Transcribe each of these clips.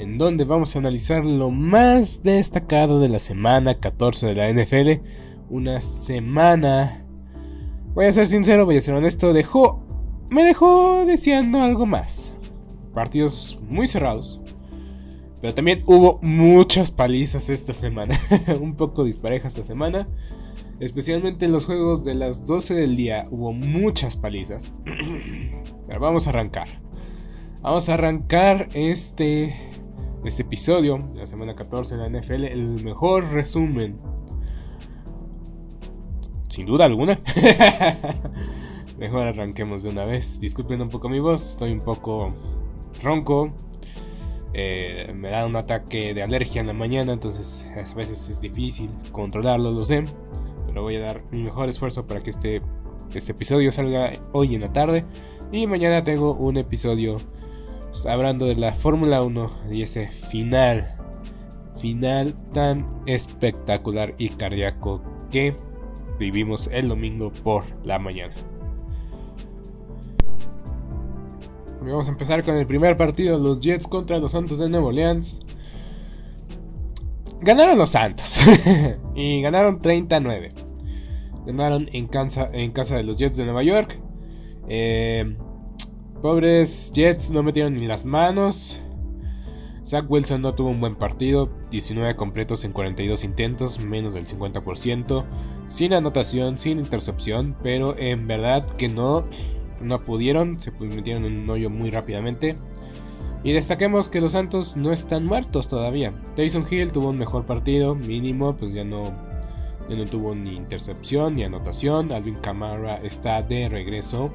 en donde vamos a analizar lo más destacado de la semana 14 de la NFL. Una semana, voy a ser sincero, voy a ser honesto, dejó, me dejó deseando algo más. Partidos muy cerrados, pero también hubo muchas palizas esta semana, un poco dispareja esta semana. Especialmente en los juegos de las 12 del día hubo muchas palizas. Pero vamos a arrancar. Vamos a arrancar este este episodio, la semana 14 de la NFL, el mejor resumen. Sin duda alguna. Mejor arranquemos de una vez. Disculpen un poco mi voz, estoy un poco ronco. Eh, me da un ataque de alergia en la mañana, entonces a veces es difícil controlarlo, lo sé. Pero voy a dar mi mejor esfuerzo para que este, este episodio salga hoy en la tarde. Y mañana tengo un episodio hablando de la Fórmula 1 y ese final, final tan espectacular y cardíaco que vivimos el domingo por la mañana. Vamos a empezar con el primer partido, los Jets contra los Santos de Nuevo Orleans. Ganaron los Santos y ganaron 39. Ganaron en casa, en casa de los Jets de Nueva York. Eh, Pobres Jets no metieron ni las manos. Zach Wilson no tuvo un buen partido, 19 completos en 42 intentos, menos del 50%, sin anotación, sin intercepción, pero en verdad que no, no pudieron, se metieron en un hoyo muy rápidamente. Y destaquemos que los Santos no están muertos todavía. Tyson Hill tuvo un mejor partido, mínimo, pues ya no, no tuvo ni intercepción ni anotación. Alvin Kamara está de regreso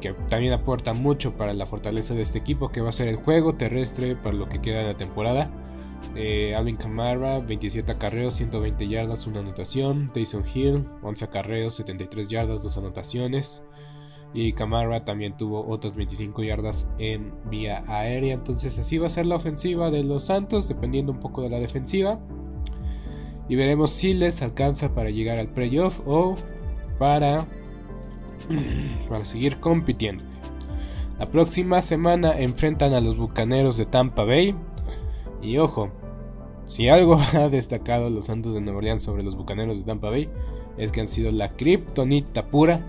que también aporta mucho para la fortaleza de este equipo, que va a ser el juego terrestre para lo que queda de la temporada. Eh, Alvin Kamara, 27 acarreos, 120 yardas, una anotación. Tyson Hill, 11 acarreos, 73 yardas, dos anotaciones. Y Kamara también tuvo otras 25 yardas en vía aérea. Entonces así va a ser la ofensiva de los Santos, dependiendo un poco de la defensiva. Y veremos si les alcanza para llegar al playoff o para para seguir compitiendo. La próxima semana enfrentan a los Bucaneros de Tampa Bay. Y ojo, si algo ha destacado los Santos de Nueva Orleans sobre los Bucaneros de Tampa Bay, es que han sido la kriptonita pura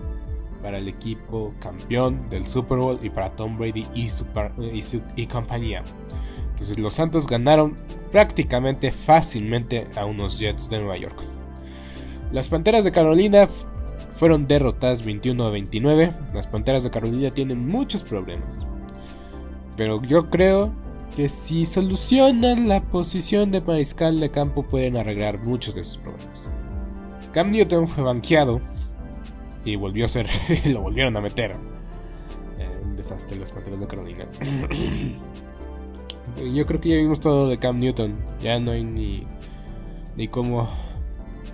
para el equipo campeón del Super Bowl y para Tom Brady y, y compañía. Entonces los Santos ganaron prácticamente fácilmente a unos Jets de Nueva York. Las Panteras de Carolina fueron derrotadas 21 a 29. Las Panteras de Carolina tienen muchos problemas. Pero yo creo que si solucionan la posición de mariscal de campo pueden arreglar muchos de esos problemas. Cam Newton fue banqueado y volvió a ser, lo volvieron a meter. Eh, un desastre las Panteras de Carolina. yo creo que ya vimos todo de Cam Newton. Ya no hay ni, ni cómo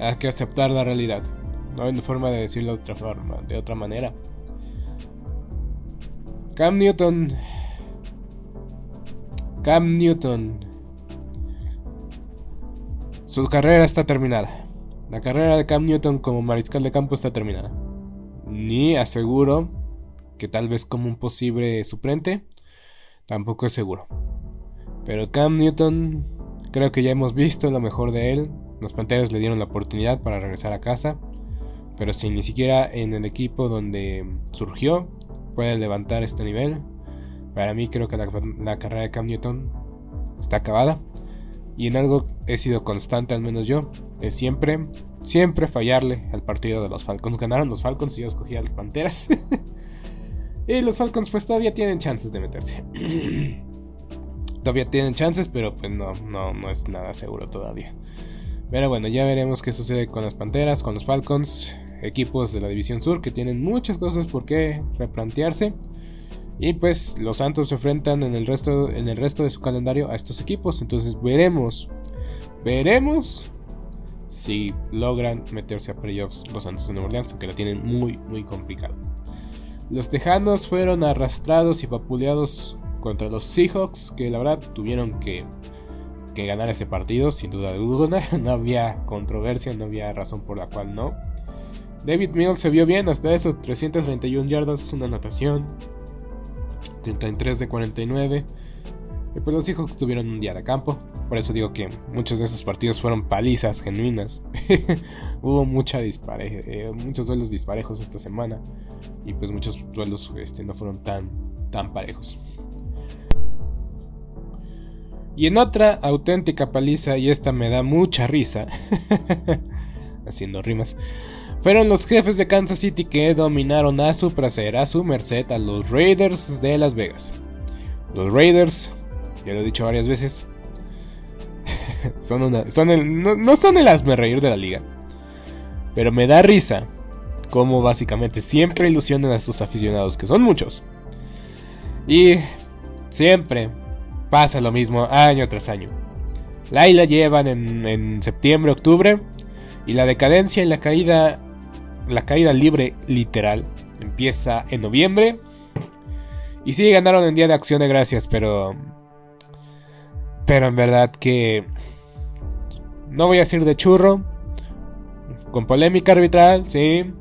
hay que aceptar la realidad. No hay forma de decirlo de otra forma, de otra manera. Cam Newton. Cam Newton Su carrera está terminada. La carrera de Cam Newton como mariscal de campo está terminada. Ni aseguro que tal vez como un posible suplente, tampoco es seguro. Pero Cam Newton, creo que ya hemos visto lo mejor de él. Los Panteras le dieron la oportunidad para regresar a casa, pero si ni siquiera en el equipo donde surgió puede levantar este nivel, para mí creo que la, carrera de Cam Newton está acabada. Y en algo he sido constante, al menos yo, es siempre, siempre fallarle al partido de los Falcons. Ganaron los Falcons y yo escogí a las Panteras. y los Falcons pues todavía tienen chances de meterse. todavía tienen chances, pero pues no, no, no es nada seguro todavía. Pero bueno, ya veremos qué sucede con las Panteras, con los Falcons, equipos de la División Sur que tienen muchas cosas por qué replantearse. Y pues los Santos se enfrentan en el resto, en el resto de su calendario a estos equipos. Entonces veremos, veremos si logran meterse a playoffs los Santos de Nueva Orleans, aunque lo tienen muy, muy complicado. Los Tejanos fueron arrastrados y papuleados contra los Seahawks, que la verdad tuvieron que, que ganar este partido, sin duda alguna. No había controversia, no había razón por la cual no. David Mills se vio bien hasta eso, 331 yardas, una anotación, 33 de 49. Y pues los hijos tuvieron un día de campo. Por eso digo que muchos de esos partidos fueron palizas genuinas. Hubo mucha eh, muchos duelos disparejos esta semana. Y pues muchos duelos este, no fueron tan, tan parejos. Y en otra auténtica paliza, y esta me da mucha risa, haciendo rimas, fueron los jefes de Kansas City que dominaron a su placer, a su merced, a los Raiders de Las Vegas. Los Raiders, ya lo he dicho varias veces, son son el, no, son el asme reír de la liga. Pero me da risa como básicamente siempre ilusionan a sus aficionados, que son muchos. Y siempre pasa lo mismo año tras año. La llevan en, en septiembre, octubre. Y la decadencia y la caída la caída libre literal empieza en noviembre. Y sí, ganaron en Día de Acción de Gracias, pero... Pero en verdad que... No voy a decir de churro. Con polémica arbitral, sí.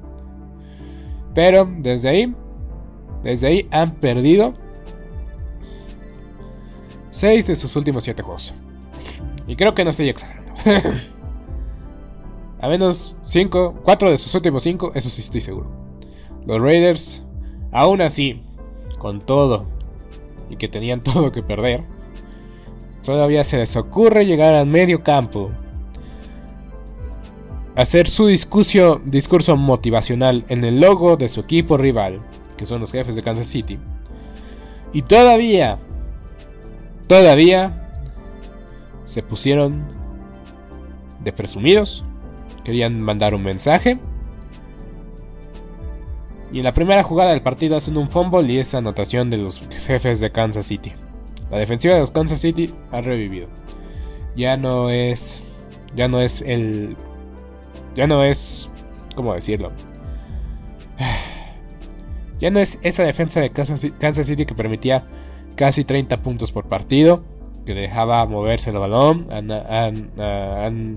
Pero desde ahí... Desde ahí han perdido... 6 de sus últimos 7 juegos. Y creo que no estoy exagerando. A menos 5, 4 de sus últimos 5, eso sí estoy seguro. Los Raiders, aún así, con todo y que tenían todo que perder, todavía se les ocurre llegar al medio campo, hacer su discurso, discurso motivacional en el logo de su equipo rival, que son los jefes de Kansas City, y todavía, todavía se pusieron de presumidos Querían mandar un mensaje. Y en la primera jugada del partido hacen un fumble y esa anotación de los jefes de Kansas City. La defensiva de los Kansas City ha revivido. Ya no es. Ya no es el. Ya no es. ¿Cómo decirlo? Ya no es esa defensa de Kansas City que permitía casi 30 puntos por partido. Que dejaba moverse el balón. han han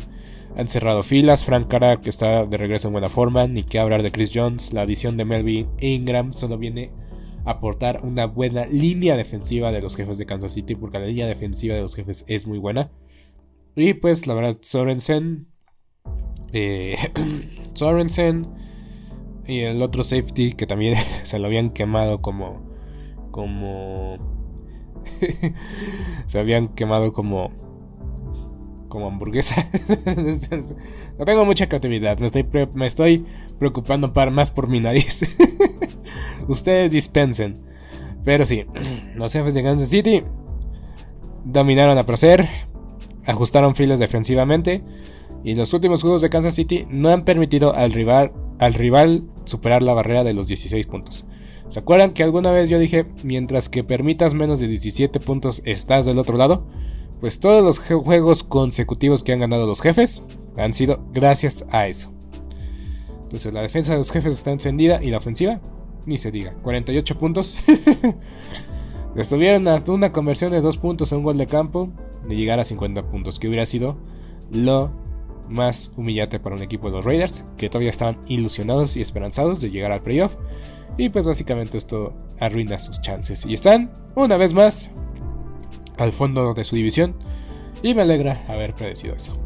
cerrado filas, Frank Cara que está de regreso en buena forma, ni que hablar de Chris Jones, la adición de Melvin Ingram solo viene a aportar una buena línea defensiva de los jefes de Kansas City, porque la línea defensiva de los jefes es muy buena. Y pues la verdad, Sorensen, eh, Sorensen y el otro safety que también se lo habían quemado como, como, se habían quemado como como hamburguesa. no tengo mucha creatividad, me estoy, me estoy preocupando más por mi nariz. Ustedes dispensen. Pero sí, los jefes de Kansas City dominaron a placer, ajustaron filas defensivamente y los últimos juegos de Kansas City no han permitido al rival, al rival superar la barrera de los 16 puntos. ¿Se acuerdan que alguna vez yo dije, mientras que permitas menos de 17 puntos estás del otro lado? Pues todos los juegos consecutivos que han ganado los jefes han sido gracias a eso. Entonces la defensa de los jefes está encendida y la ofensiva, ni se diga, 48 puntos. Estuvieron a una conversión de 2 puntos a un gol de campo de llegar a 50 puntos, que hubiera sido lo más humillante para un equipo de los Raiders, que todavía estaban ilusionados y esperanzados de llegar al playoff. Y pues básicamente esto arruina sus chances. Y están, una vez más, al fondo de su división. Y me alegra haber predecido eso.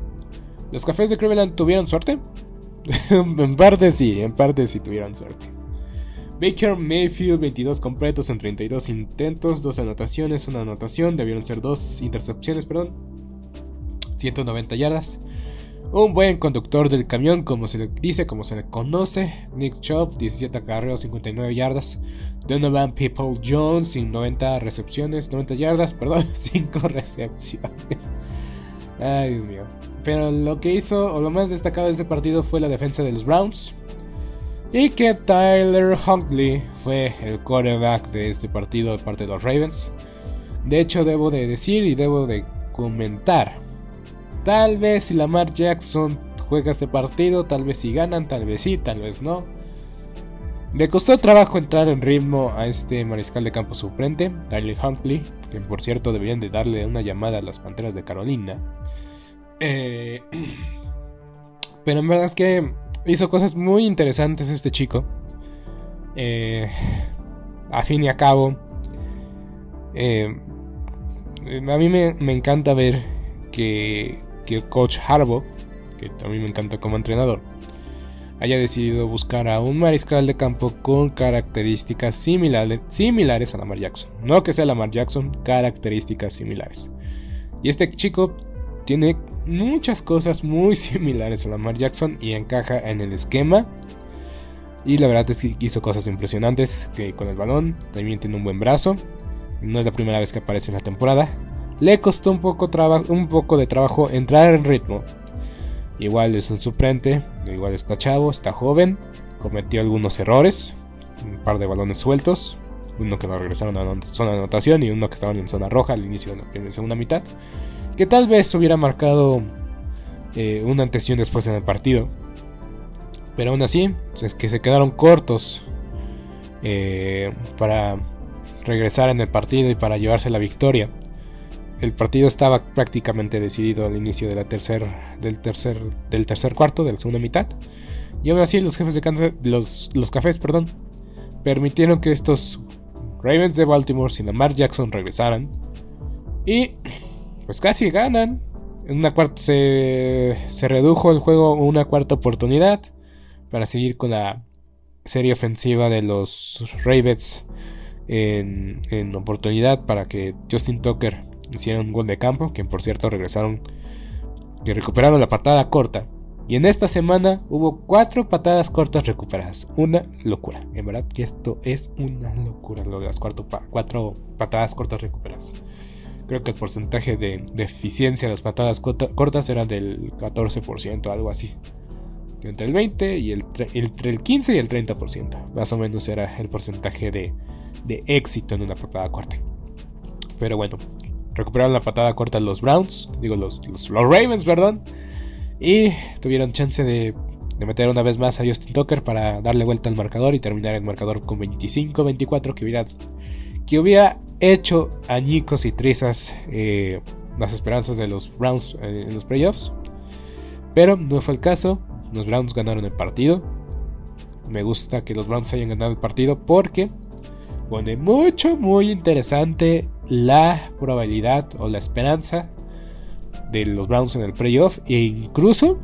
¿Los cafés de Cleveland tuvieron suerte? en parte sí, en parte sí tuvieron suerte. Baker Mayfield, 22 completos en 32 intentos, 2 anotaciones, una anotación, debieron ser 2 intercepciones, perdón. 190 yardas. Un buen conductor del camión, como se le dice, como se le conoce. Nick Chubb, 17 acarreos, 59 yardas. Donovan People Jones, 90 recepciones, 90 yardas, perdón, 5 recepciones. Ay, Dios mío. Pero lo que hizo, o lo más destacado de este partido fue la defensa de los Browns. Y que Tyler Huntley fue el quarterback de este partido de parte de los Ravens. De hecho, debo de decir y debo de comentar. Tal vez si Lamar Jackson juega este partido, tal vez si ganan, tal vez sí, tal vez no. Le costó trabajo entrar en ritmo a este mariscal de campo suplente, Tyler Huntley, que por cierto deberían de darle una llamada a las Panteras de Carolina. Eh, pero en verdad es que hizo cosas muy interesantes este chico. Eh, a fin y a cabo, eh, a mí me, encanta ver que, que el coach Harbaugh, que a mí me encanta como entrenador, haya decidido buscar a un mariscal de campo con características similares, similares a Lamar Jackson. No que sea Lamar Jackson, características similares. Y este chico tiene muchas cosas muy similares a Lamar Jackson y encaja en el esquema. Y la verdad es que hizo cosas impresionantes que con el balón. También tiene un buen brazo. No es la primera vez que aparece en la temporada. Le costó un poco, un de trabajo entrar en ritmo. Igual es un suplente, igual está chavo, está joven. Cometió algunos errores. Un par de balones sueltos. Uno que no regresaron a zona de anotación y uno que estaban en zona roja al inicio de la segunda mitad que tal vez hubiera marcado eh, una antes y después en el partido. Pero aún así, es que se quedaron cortos eh, para regresar en el partido y para llevarse la victoria. El partido estaba prácticamente decidido al inicio tercer, del, tercer, del tercer cuarto, de la segunda mitad. Y aún así los jefes de Kansas, los, los cafés, perdón, permitieron que estos Ravens de Baltimore sin Lamar Jackson regresaran. Y pues casi ganan. En una cuarta se, se redujo el juego una cuarta oportunidad para seguir con la serie ofensiva de los Ravens en, en, oportunidad para que Justin Tucker hiciera un gol de campo, que por cierto regresaron, que recuperaron la patada corta. Y en esta semana hubo cuatro patadas cortas recuperadas. Una locura. En verdad que esto es una locura lo de las cuatro, cuatro patadas cortas recuperadas. Creo que el porcentaje de, eficiencia de las patadas cortas era del 14%, algo así. Entre el 20 y el, entre el 15 y el 30%. Más o menos era el porcentaje de, éxito en una patada corta. Pero bueno, recuperaron la patada corta los Browns, digo los, los, Ravens, perdón. Y tuvieron chance de, de, meter una vez más a Justin Tucker para darle vuelta al marcador y terminar el marcador con 25-24 que hubiera, que hubiera hecho añicos y trizas eh, las esperanzas de los Browns en los playoffs. Pero no fue el caso. Los Browns ganaron el partido. Me gusta que los Browns hayan ganado el partido porque pone mucho, muy interesante la probabilidad o la esperanza de los Browns en el playoff. E incluso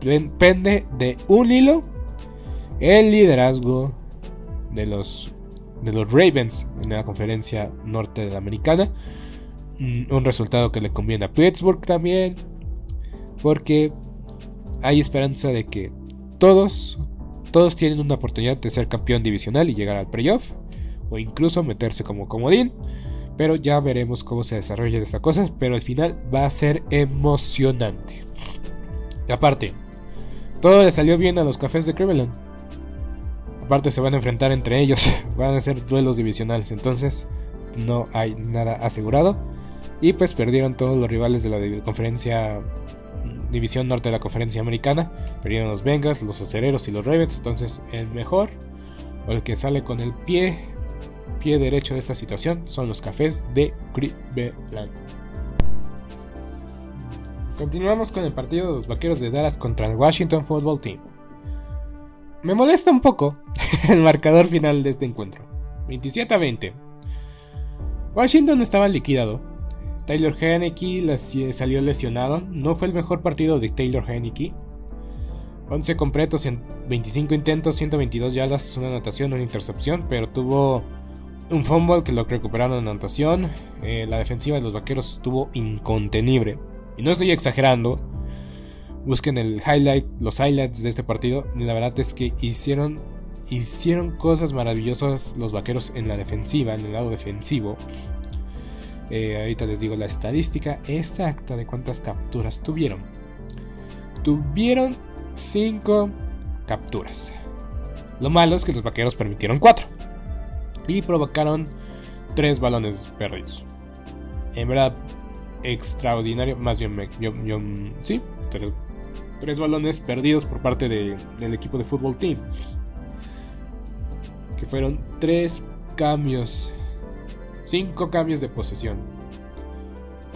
depende de un hilo el liderazgo de los de los Ravens en la conferencia norte americana. Mm, un resultado que le conviene a Pittsburgh también. Porque hay esperanza de que todos, todos tienen una oportunidad de ser campeón divisional y llegar al playoff. O incluso meterse como comodín. Pero ya veremos cómo se desarrolla esta cosa. Pero al final va a ser emocionante. Y aparte, todo le salió bien a los cafés de Cleveland Aparte se van a enfrentar entre ellos, van a ser duelos divisionales, entonces no hay nada asegurado. Y pues perdieron todos los rivales de la conferencia división norte de la conferencia americana. Perdieron los Bengals, los acereros y los Ravens. Entonces el mejor o el que sale con el pie, pie derecho de esta situación son los cafés de Cleveland. Continuamos con el partido de los Vaqueros de Dallas contra el Washington Football Team. Me molesta un poco el marcador final de este encuentro. 27 a 20. Washington estaba liquidado. Taylor Heineke salió lesionado. No fue el mejor partido de Taylor Heineke. 11 completos en 25 intentos, 122 yardas, una anotación, una intercepción, pero tuvo un fumble que lo recuperaron en anotación. Eh, la defensiva de los vaqueros estuvo incontenible. Y no estoy exagerando. Busquen el highlight, los highlights de este partido. Y la verdad es que hicieron, hicieron cosas maravillosas los vaqueros en la defensiva, en el lado defensivo. Eh, ahorita les digo la estadística exacta de cuántas capturas tuvieron. Tuvieron 5 capturas. Lo malo es que los vaqueros permitieron 4 y provocaron 3 balones perdidos. En verdad, extraordinario. Más bien, yo, sí, 3 balones perdidos por parte del equipo de fútbol team. Que fueron 3 cambios, 5 cambios de posesión.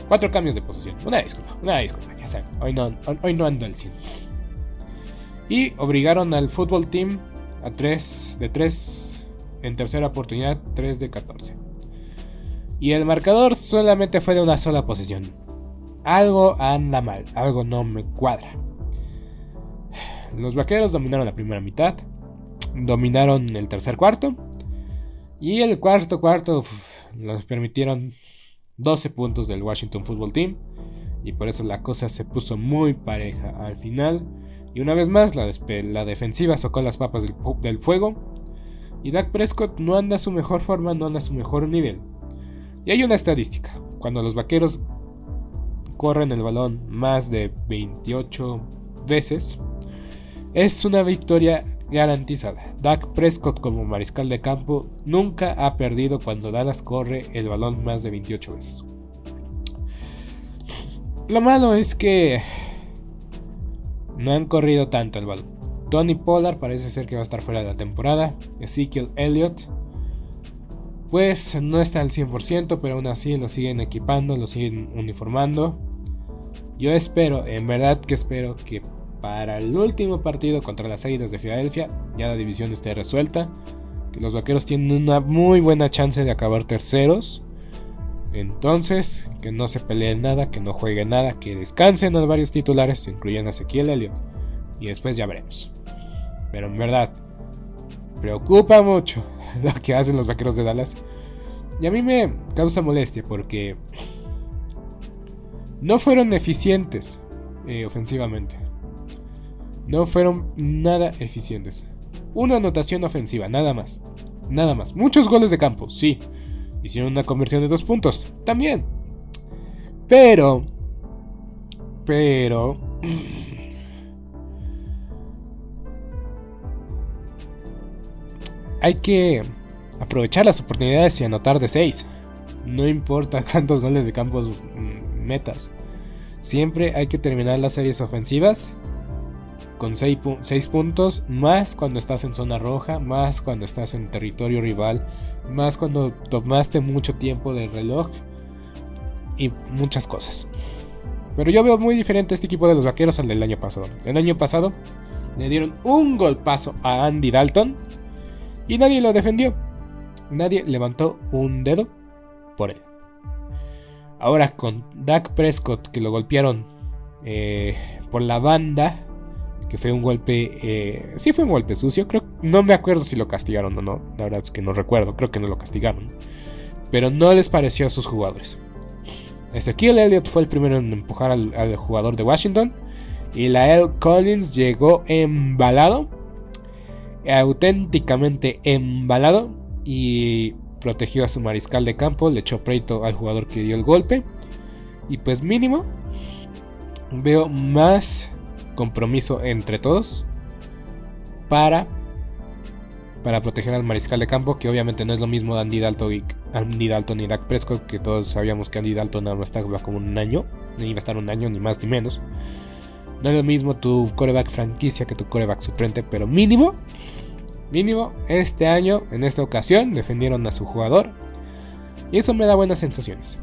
4 cambios de posesión. Una disculpa, una disculpa, ya saben. Hoy no, hoy no ando al 100 y obligaron al fútbol team a 3 de 3 en tercera oportunidad, 3 de 14. Y el marcador solamente fue de una sola posición. Algo anda mal, algo no me cuadra. Los vaqueros dominaron la primera mitad, dominaron el tercer cuarto y el cuarto cuarto nos permitieron 12 puntos del Washington Football Team y por eso la cosa se puso muy pareja al final. Y una vez más, la, la defensiva socó las papas del, fuego. Y Dak Prescott no anda a su mejor forma, no anda a su mejor nivel. Y hay una estadística. Cuando los vaqueros corren el balón más de 28 veces, es una victoria garantizada. Dak Prescott como mariscal de campo nunca ha perdido cuando Dallas corre el balón más de 28 veces. Lo malo es que no han corrido tanto el balón. Tony Pollard parece ser que va a estar fuera de la temporada. Ezekiel Elliott, pues no está al 100%, pero aún así lo siguen equipando, lo siguen uniformando. Yo espero, en verdad que espero que para el último partido contra las Águilas de Filadelfia ya la división esté resuelta. Que los vaqueros tienen una muy buena chance de acabar terceros. Entonces, que no se peleen nada, que no jueguen nada, que descansen a varios titulares, incluyendo a Ezequiel Elliott. Y después ya veremos. Pero en verdad, preocupa mucho lo que hacen los vaqueros de Dallas. Y a mí me causa molestia porque no fueron eficientes eh, ofensivamente. No fueron nada eficientes. Una anotación ofensiva, nada más. Nada más. Muchos goles de campo, sí. Hicieron una conversión de dos puntos. También. Pero. Pero. Hay que aprovechar las oportunidades y anotar de 6. No importa cuántos goles de campo metas. Siempre hay que terminar las series ofensivas con 6 puntos, más cuando estás en zona roja, más cuando estás en territorio rival, más cuando tomaste mucho tiempo de reloj y muchas cosas. Pero yo veo muy diferente este equipo de los vaqueros al del año pasado. El año pasado le dieron un golpazo a Andy Dalton y nadie lo defendió. Nadie levantó un dedo por él. Ahora con Dak Prescott que lo golpearon eh, por la banda que fue un golpe, eh, sí fue un golpe sucio, creo, no me acuerdo si lo castigaron o no, la verdad es que no recuerdo, creo que no lo castigaron, pero no les pareció a sus jugadores. Ezequiel Elliott fue el primero en empujar al, jugador de Washington y Lael Collins llegó embalado, auténticamente embalado y protegió a su mariscal de campo, le echó preito al jugador que dio el golpe y pues mínimo veo más compromiso entre todos para, para proteger al mariscal de campo, que obviamente no es lo mismo Andy Dalton y, Andy Dalton y Dak Prescott, que todos sabíamos que Andy Dalton no estaba como un año, ni iba a estar un año, ni más ni menos. No es lo mismo tu coreback franquicia que tu coreback suplente, pero mínimo, mínimo, este año, en esta ocasión, defendieron a su jugador. Y eso me da buenas sensaciones.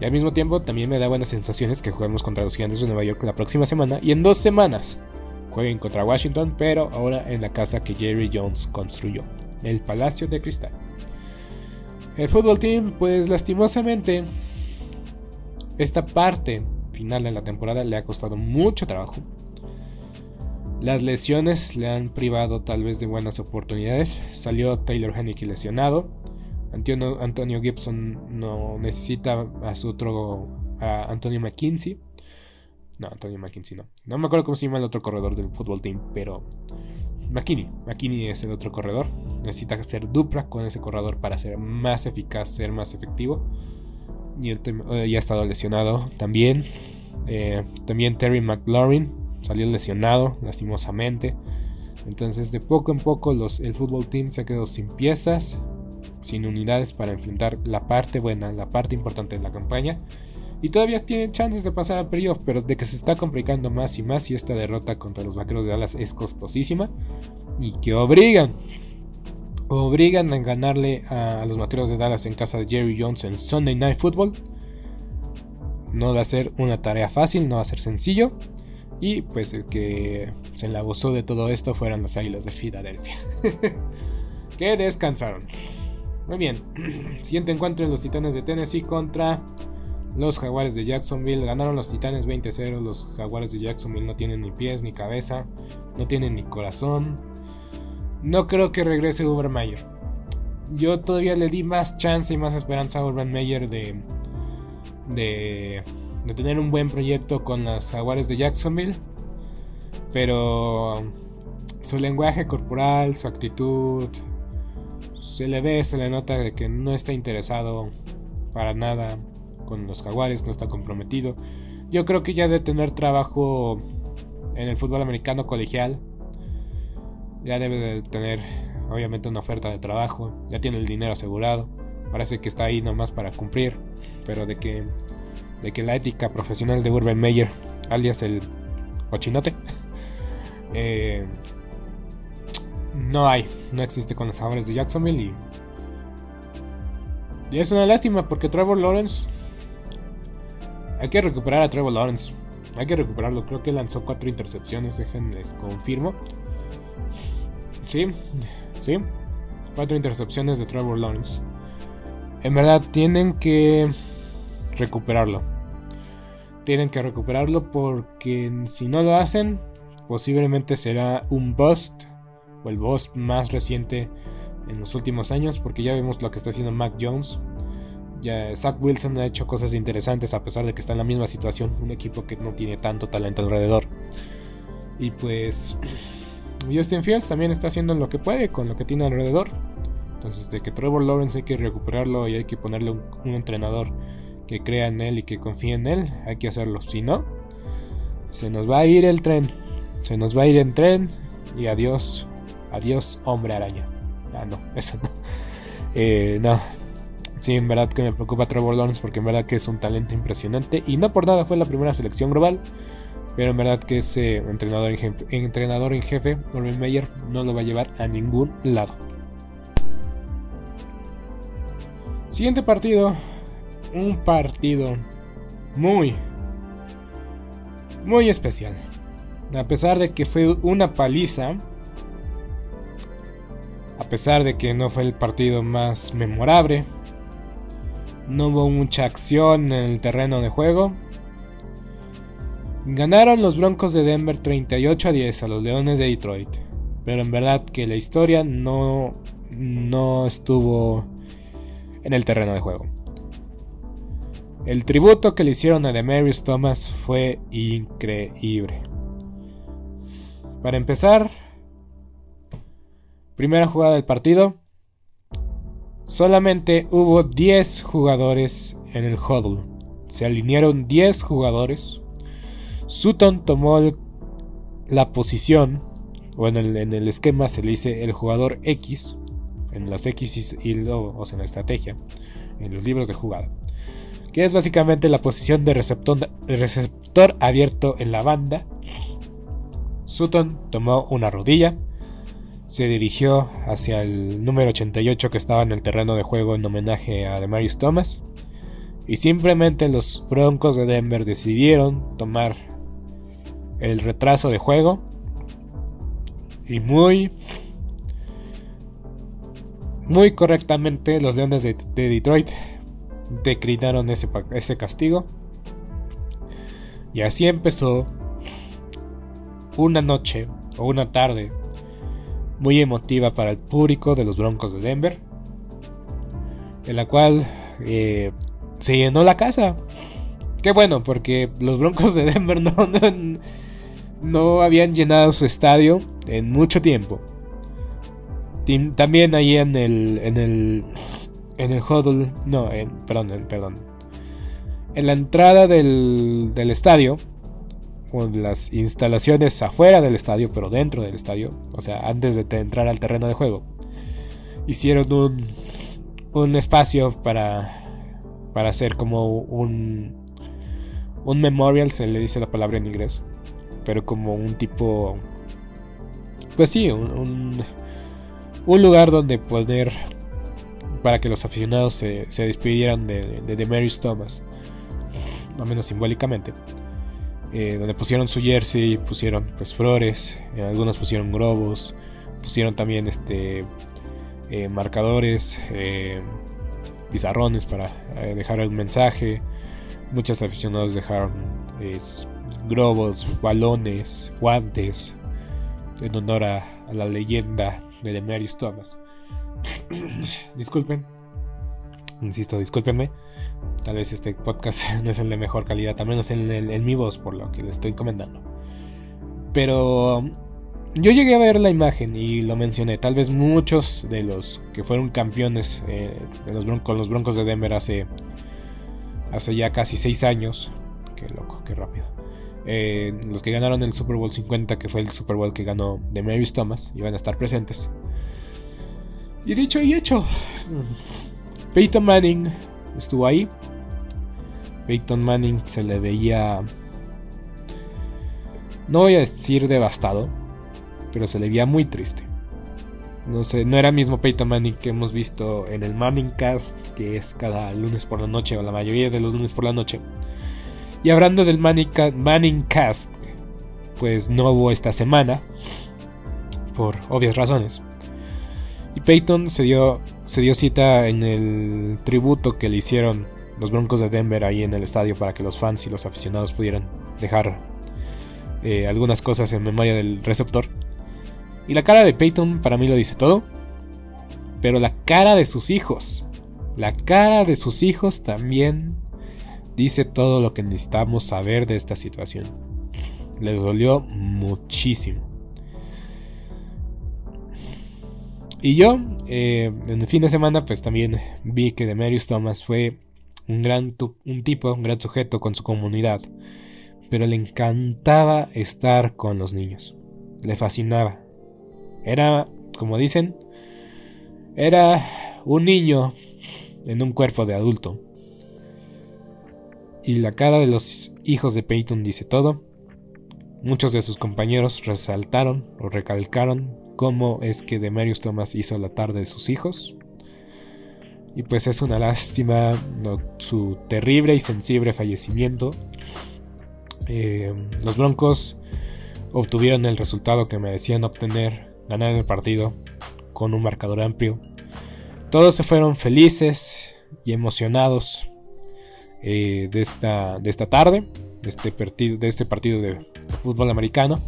Y al mismo tiempo también me da buenas sensaciones que juguemos contra los Gigantes de Nueva York la próxima semana y en dos semanas jueguen contra Washington, pero ahora en la casa que Jerry Jones construyó, el Palacio de Cristal. El fútbol team, pues lastimosamente, esta parte final de la temporada le ha costado mucho trabajo. Las lesiones le han privado tal vez de buenas oportunidades. Salió Taylor Henneke lesionado. Antonio, Antonio Gibson no necesita a su otro, a Antonio McKinsey. No, Antonio McKinsey no. No me acuerdo cómo se llama el otro corredor del fútbol team, pero McKinney. McKinney es el otro corredor. Necesita hacer dupla con ese corredor para ser más eficaz, ser más efectivo. Y eh, ya ha estado lesionado también. Eh, también Terry McLaurin salió lesionado, lastimosamente. Entonces, de poco en poco, los, el fútbol team se ha quedado sin piezas, sin unidades para enfrentar la parte buena, la parte importante de la campaña. Y todavía tienen chances de pasar al playoff, pero de que se está complicando más y más. Y esta derrota contra los vaqueros de Dallas es costosísima. Y que obligan, obligan a ganarle a, los vaqueros de Dallas en casa de Jerry Jones en Sunday Night Football. No va a ser una tarea fácil, no va a ser sencillo. Y pues el que se la gozó de todo esto fueron las Águilas de Filadelfia. que descansaron. Muy bien. Siguiente encuentro en los Titanes de Tennessee contra los Jaguares de Jacksonville. Ganaron los Titanes 20-0. Los Jaguares de Jacksonville no tienen ni pies ni cabeza. No tienen ni corazón. No creo que regrese Urban Meyer. Yo todavía le di más chance y más esperanza a Urban Meyer de, de de tener un buen proyecto con las Jaguares de Jacksonville. Pero su lenguaje corporal, su actitud, se le ve, se le nota de que no está interesado para nada con los Jaguares, no está comprometido. Yo creo que ya de tener trabajo en el fútbol americano colegial, ya debe de tener obviamente una oferta de trabajo, ya tiene el dinero asegurado, parece que está ahí nomás para cumplir, pero de que de que la ética profesional de Urban Meyer, alias el cochinote, eh, no hay, no existe con los jugadores de Jacksonville y, y es una lástima porque Trevor Lawrence, hay que recuperar a Trevor Lawrence, hay que recuperarlo, creo que lanzó cuatro intercepciones, déjenles confirmo. Sí, sí, cuatro intercepciones de Trevor Lawrence. En verdad tienen que recuperarlo tienen que recuperarlo porque si no lo hacen, posiblemente será un bust o el bust más reciente en los últimos años porque ya vemos lo que está haciendo Mac Jones. Ya Zach Wilson ha hecho cosas interesantes a pesar de que está en la misma situación, un equipo que no tiene tanto talento alrededor. Y pues Justin Fields también está haciendo lo que puede con lo que tiene alrededor. Entonces de que Trevor Lawrence hay que recuperarlo y hay que ponerle un, entrenador que crea en él y que confíe en él, hay que hacerlo. Si no, se nos va a ir el tren. Se nos va a ir el tren y adiós, adiós hombre araña. Ah, no, eso no. Eh, no. Sí, en verdad que me preocupa Trevor Lawrence porque en verdad que es un talento impresionante y no por nada fue la primera selección global. Pero en verdad que ese entrenador en jefe, entrenador en jefe Urban Meyer, no lo va a llevar a ningún lado. Siguiente partido, un partido muy, muy especial. A pesar de que fue una paliza, a pesar de que no fue el partido más memorable, no hubo mucha acción en el terreno de juego. Ganaron los Broncos de Denver 38 a 10 a los Leones de Detroit. Pero en verdad que la historia no, no estuvo en el terreno de juego. El tributo que le hicieron a Demarius Thomas fue increíble. Para empezar, primera jugada del partido, solamente hubo 10 jugadores en el huddle. Se alinearon 10 jugadores. Sutton tomó la posición, o en el, esquema se le dice el jugador X, en las X y, o sea, en la estrategia, en los libros de jugada que es básicamente la posición de receptor, receptor abierto en la banda. Sutton tomó una rodilla, se dirigió hacia el número 88 que estaba en el terreno de juego en homenaje a Demarius Thomas Y simplemente los Broncos de Denver decidieron tomar el retraso de juego. Y muy... Muy correctamente los Leones de, Detroit declinaron ese, ese castigo. Y así empezó una noche o una tarde muy emotiva para el público de los Broncos de Denver, en la cual eh, se llenó la casa. Qué bueno, porque los Broncos de Denver no, habían llenado su estadio en mucho tiempo. También ahí en el en el en el huddle, no, en, perdón, perdón. En la entrada del, del estadio con las instalaciones afuera del estadio, pero dentro del estadio, o sea, antes de entrar al terreno de juego. Hicieron un, un espacio para, para hacer como un, un memorial, se le dice la palabra en inglés, pero como un tipo, pues sí, un, un, lugar donde poder, para que los aficionados se, se despidieran de, de, de Thomas, no menos simbólicamente. Eh, donde pusieron su jersey, pusieron pues flores, eh, algunos pusieron globos, pusieron también este eh, marcadores, pizarrones para dejar el mensaje. Muchos aficionados dejaron globos, balones, guantes en honor a, la leyenda de Demarius Thomas. Disculpen, insisto, discúlpenme. Tal vez este podcast no es el de mejor calidad, al menos en, mi voz, por lo que le estoy comentando. Pero yo llegué a ver la imagen y lo mencioné. Tal vez muchos de los que fueron campeones eh, los con los Broncos de Denver hace, hace ya casi 6 años. Qué loco, qué rápido. Eh, los que ganaron el Super Bowl 50, que fue el Super Bowl que ganó de Marius Thomas, iban a estar presentes. Y dicho y hecho, Peyton Manning estuvo ahí. Peyton Manning se le veía, no voy a decir devastado, pero se le veía muy triste. No sé, no era el mismo Peyton Manning que hemos visto en el Manning Cast, que es cada lunes por la noche, o la mayoría de los lunes por la noche. Y hablando del Manning Cast, pues no hubo esta semana, por obvias razones. Y Peyton se dio, se dio cita en el tributo que le hicieron los Broncos de Denver ahí en el estadio para que los fans y los aficionados pudieran dejar eh, algunas cosas en memoria del receptor. Y la cara de Peyton para mí lo dice todo. Pero la cara de sus hijos, la cara de sus hijos también dice todo lo que necesitamos saber de esta situación. Les dolió muchísimo. Y yo, eh, en el fin de semana, pues también vi que Demarius Thomas fue un gran un tipo, un gran sujeto con su comunidad, pero le encantaba estar con los niños. Le fascinaba. Era, como dicen, era un niño en un cuerpo de adulto. Y la cara de los hijos de Peyton dice todo. Muchos de sus compañeros resaltaron o recalcaron cómo es que Demarius Thomas hizo la tarde de sus hijos. Y pues es una lástima su terrible y sensible fallecimiento. Eh, los Broncos obtuvieron el resultado que merecían obtener, ganar el partido con un marcador amplio. Todos se fueron felices y emocionados eh, de, esta, de esta tarde, de este, partido, de este partido de fútbol americano.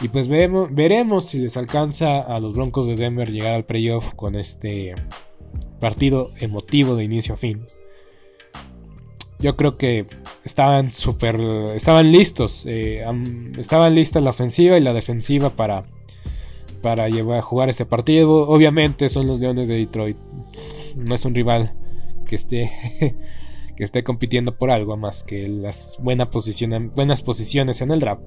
Y pues veremos, veremos si les alcanza a los Broncos de Denver llegar al playoff con este partido emotivo de inicio a fin. Yo creo que estaban súper. Estaban listos. Eh, estaban listas la ofensiva y la defensiva para, para llevar a jugar este partido. Obviamente son los Leones de Detroit. No es un rival que esté, que esté compitiendo por algo más que las buenas posiciones en el draft.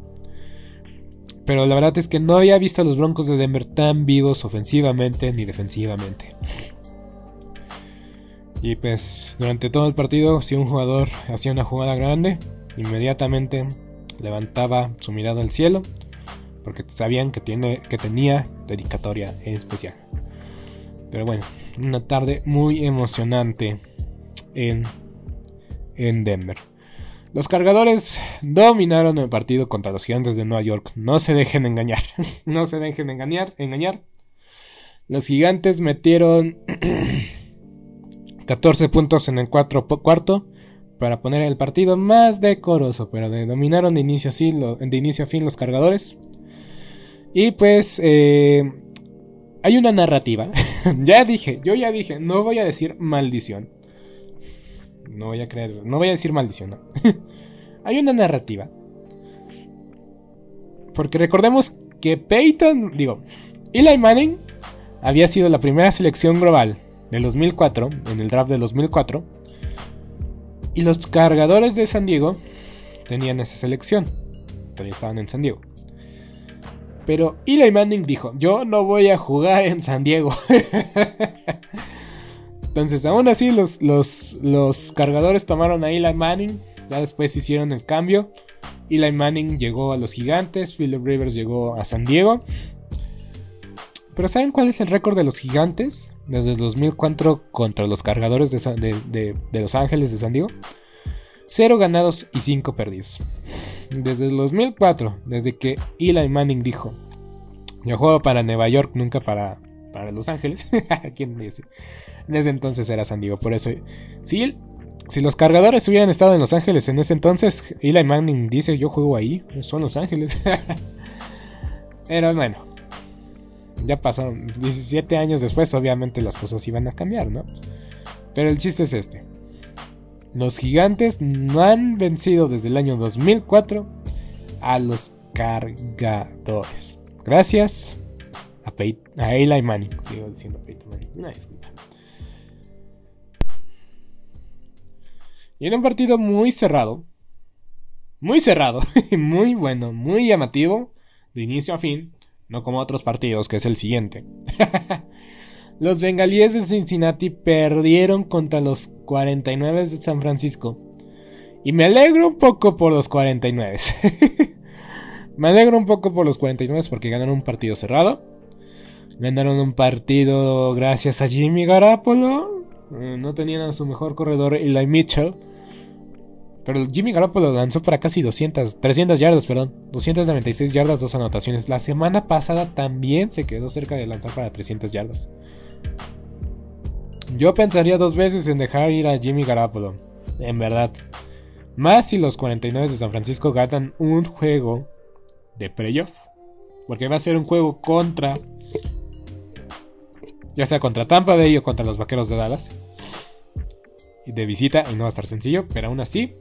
Pero la verdad es que no había visto a los Broncos de Denver tan vivos ofensivamente ni defensivamente. Y pues durante todo el partido, si un jugador hacía una jugada grande, inmediatamente levantaba su mirada al cielo, porque sabían que, tiene, que tenía dedicatoria especial. Pero bueno, una tarde muy emocionante en en Denver. Los cargadores dominaron el partido contra los gigantes de Nueva York. No se dejen engañar. no se dejen engañar. engañar. Los gigantes metieron 14 puntos en el cuarto para poner el partido más decoroso, pero dominaron de inicio, a de inicio a fin los cargadores. Y pues eh, hay una narrativa. ya dije, yo ya dije, no voy a decir maldición. No voy a creer, no voy a decir maldición, hay una narrativa. Porque recordemos que Peyton, digo, Eli Manning había sido la primera selección global del 2004, en el draft del 2004. Y los cargadores de San Diego tenían esa selección. Todavía estaban en San Diego. Pero Eli Manning dijo, yo no voy a jugar en San Diego. Entonces, aún así, los, los, cargadores tomaron a Eli Manning. Ya después hicieron el cambio. Eli Manning llegó a los gigantes. Philip Rivers llegó a San Diego. Pero ¿saben cuál es el récord de los gigantes? Desde el 2004 contra los cargadores de, de Los Ángeles de San Diego. 0 ganados y 5 perdidos desde el 2004, desde que Eli Manning dijo, yo juego para Nueva York, nunca para, para Los Ángeles. ¿Quién dice? En ese entonces era San Diego, por eso... Si, si los cargadores hubieran estado en Los Ángeles en ese entonces, Eli Manning dice, yo juego ahí, son Los Ángeles. Pero bueno, ya pasaron 17 años después, obviamente las cosas iban a cambiar, ¿no? Pero el chiste es este. Los gigantes no han vencido desde el año 2004 a los cargadores. Gracias a, a Eli Manning. Sigo diciendo Peyton Manning. Una disculpa. Y en un partido muy cerrado. Muy cerrado. muy bueno. Muy llamativo. De inicio a fin. No como otros partidos, que es el siguiente. Los bengalíes de Cincinnati perdieron contra los 49 de San Francisco. Y me alegro un poco por los 49. me alegro un poco por los 49 porque ganaron un partido cerrado. Ganaron un partido gracias a Jimmy Garapolo. Eh, no tenían a su mejor corredor Eli Mitchell. Pero Jimmy Garoppolo lanzó para casi 200, 300 yardas, perdón. 296 yardas, dos anotaciones. La semana pasada también se quedó cerca de lanzar para 300 yardas. Yo pensaría dos veces en dejar ir a Jimmy Garoppolo. En verdad. Más si los 49 de San Francisco ganan un juego de playoff. Porque va a ser un juego contra. Ya sea contra Tampa Bay o contra los Vaqueros de Dallas. Y de visita y no va a estar sencillo. Pero aún así.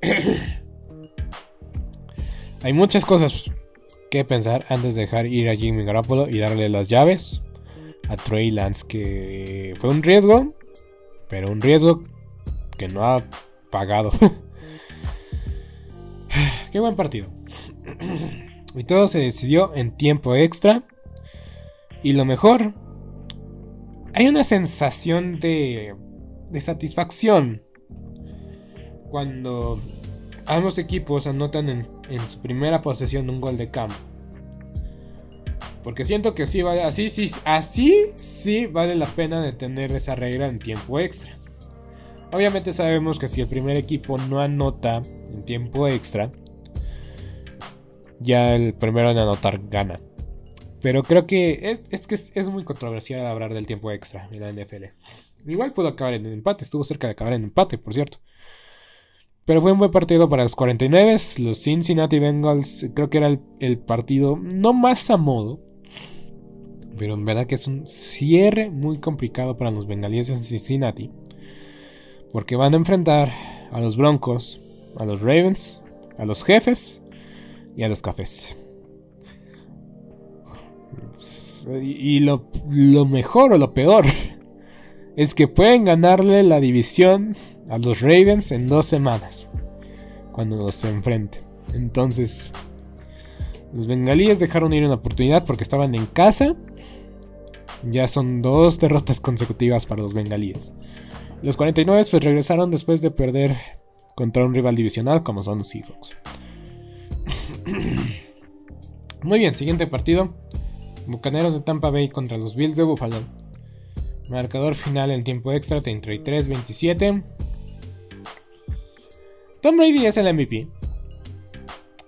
hay muchas cosas que pensar antes de dejar ir a Jimmy Garoppolo y darle las llaves a Trey Lance, que fue un riesgo, pero un riesgo que no ha pagado. Qué buen partido. y todo se decidió en tiempo extra. Y lo mejor, hay una sensación de, satisfacción cuando ambos equipos anotan en, en su primera posesión un gol de campo. Porque siento que sí vale, así sí, así sí vale la pena de tener esa regla en tiempo extra. Obviamente sabemos que si el primer equipo no anota en tiempo extra, ya el primero en anotar gana. Pero creo que es, que es, muy controversial hablar del tiempo extra en la NFL. Igual pudo acabar en empate, estuvo cerca de acabar en empate, por cierto. Pero fue un buen partido para los 49. Los Cincinnati Bengals creo que era el, el partido no más a modo, pero en verdad que es un cierre muy complicado para los bengalíes de Cincinnati. Porque van a enfrentar a los Broncos, a los Ravens, a los Jefes y a los Cafés. Y lo, lo mejor o lo peor es que pueden ganarle la división a los Ravens en dos semanas. Cuando los enfrenten. Entonces, los bengalíes dejaron ir una oportunidad porque estaban en casa ya son dos derrotas consecutivas para los bengalíes. Los 49 pues regresaron después de perder contra un rival divisional como son los Seahawks. Muy bien, siguiente partido. Bucaneros de Tampa Bay contra los Bills de Buffalo. Marcador final en tiempo extra 33-27. Tom Brady es el MVP.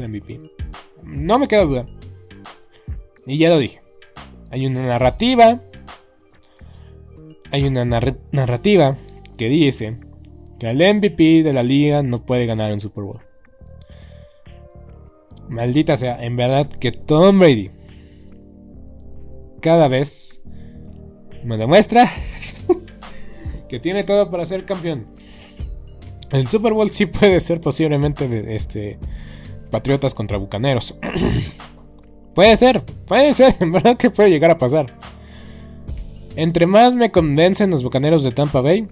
El MVP. No me queda duda. Y ya lo dije. Hay una narrativa. Hay una narr- narrativa que dice que el MVP de la liga no puede ganar un Super Bowl. Maldita sea, en verdad que Tom Brady cada vez me demuestra que tiene todo para ser campeón. El Super Bowl sí puede ser posiblemente este Patriotas contra Bucaneros. puede ser, puede ser, en verdad que puede llegar a pasar. Entre más me convencen los Bucaneros de Tampa Bay,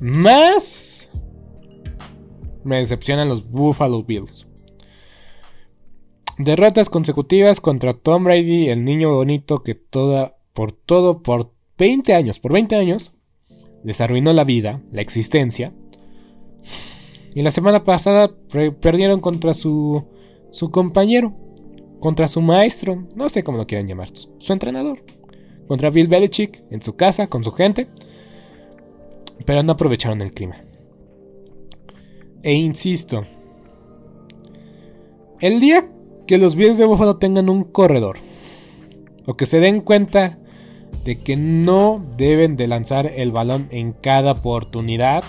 más me decepcionan los Buffalo Bills. Derrotas consecutivas contra Tom Brady, el niño bonito que toda, por todo, por 20 años, por 20 años, les arruinó la vida, la existencia. Y la semana pasada perdieron contra su, su compañero, contra su maestro, no sé cómo lo quieran llamar, su, su entrenador, contra Bill Belichick en su casa, con su gente, pero no aprovecharon el clima. E insisto, el día que los Bills de Buffalo tengan un corredor, o que se den cuenta de que no deben de lanzar el balón en cada oportunidad,